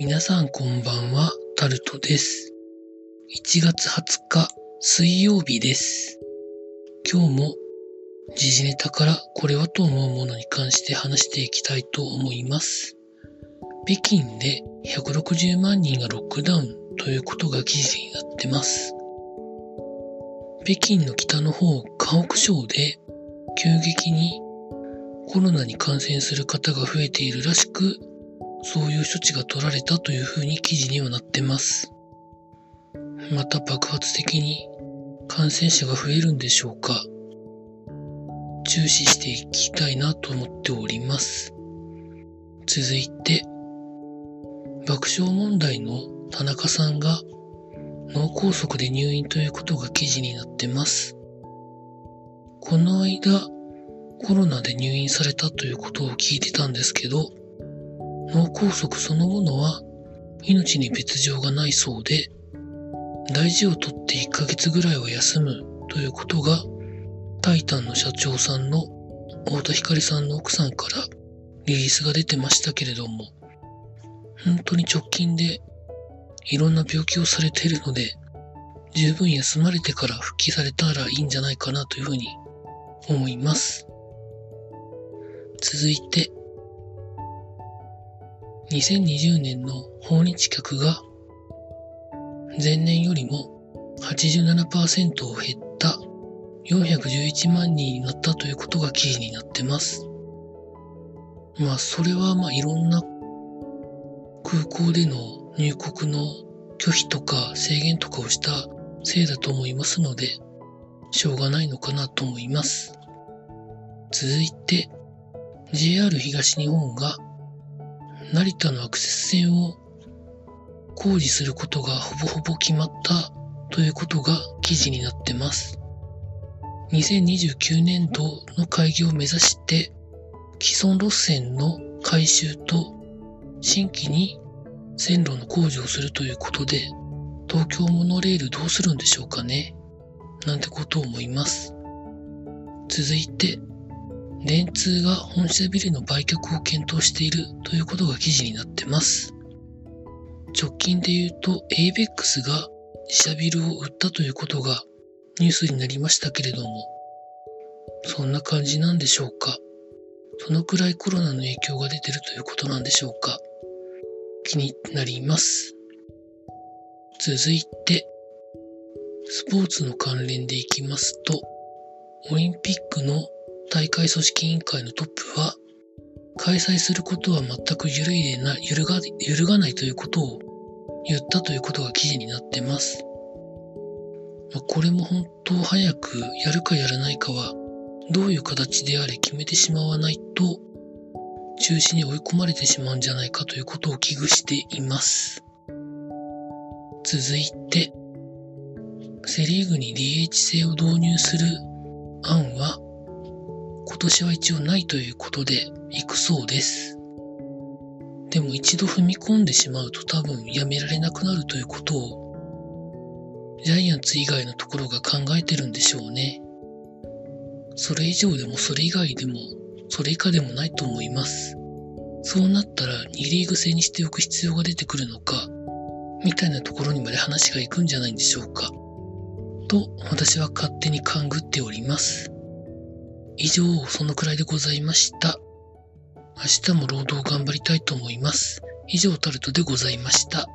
皆さんこんばんは、タルトです。1月20日、水曜日です。今日も時事ネタからこれはと思うものに関して話していきたいと思います。北京で160万人がロックダウンということが記事になってます。北京の北の方、河北省で急激にコロナに感染する方が増えているらしく、そういう処置が取られたというふうに記事にはなってます。また爆発的に感染者が増えるんでしょうか注視していきたいなと思っております。続いて、爆笑問題の田中さんが脳梗塞で入院ということが記事になってます。この間、コロナで入院されたということを聞いてたんですけど、脳梗塞そのものは命に別状がないそうで、大事をとって1ヶ月ぐらいは休むということが、タイタンの社長さんの太田光さんの奥さんからリリースが出てましたけれども、本当に直近でいろんな病気をされているので、十分休まれてから復帰されたらいいんじゃないかなというふうに思います。続いて、2020年の訪日客が前年よりも87%を減った411万人になったということが記事になってます。まあそれはまあいろんな空港での入国の拒否とか制限とかをしたせいだと思いますので、しょうがないのかなと思います。続いて、JR 東日本が成田のアクセス線を工事することがほぼほぼ決まったということが記事になってます。2029年度の開業を目指して既存路線の改修と新規に線路の工事をするということで東京モノレールどうするんでしょうかねなんてことを思います。続いて電通が本社ビルの売却を検討しているということが記事になってます。直近で言うと ABEX が自社ビルを売ったということがニュースになりましたけれども、そんな感じなんでしょうか？そのくらいコロナの影響が出てるということなんでしょうか？気になります。続いて、スポーツの関連でいきますと、オリンピックの大会組織委員会のトップは、開催することは全く揺るいでな、揺るが、揺るがないということを言ったということが記事になってます。まあ、これも本当早くやるかやらないかは、どういう形であれ決めてしまわないと、中止に追い込まれてしまうんじゃないかということを危惧しています。続いて、セリーグに DH 制を導入する案は、今年は一応ないということで行くそうです。でも一度踏み込んでしまうと多分やめられなくなるということをジャイアンツ以外のところが考えてるんでしょうね。それ以上でもそれ以外でもそれ以下でもないと思います。そうなったら2リーグ制にしておく必要が出てくるのか、みたいなところにまで話が行くんじゃないんでしょうか。と私は勝手に勘ぐっております。以上、そのくらいでございました。明日も労働頑張りたいと思います。以上、タルトでございました。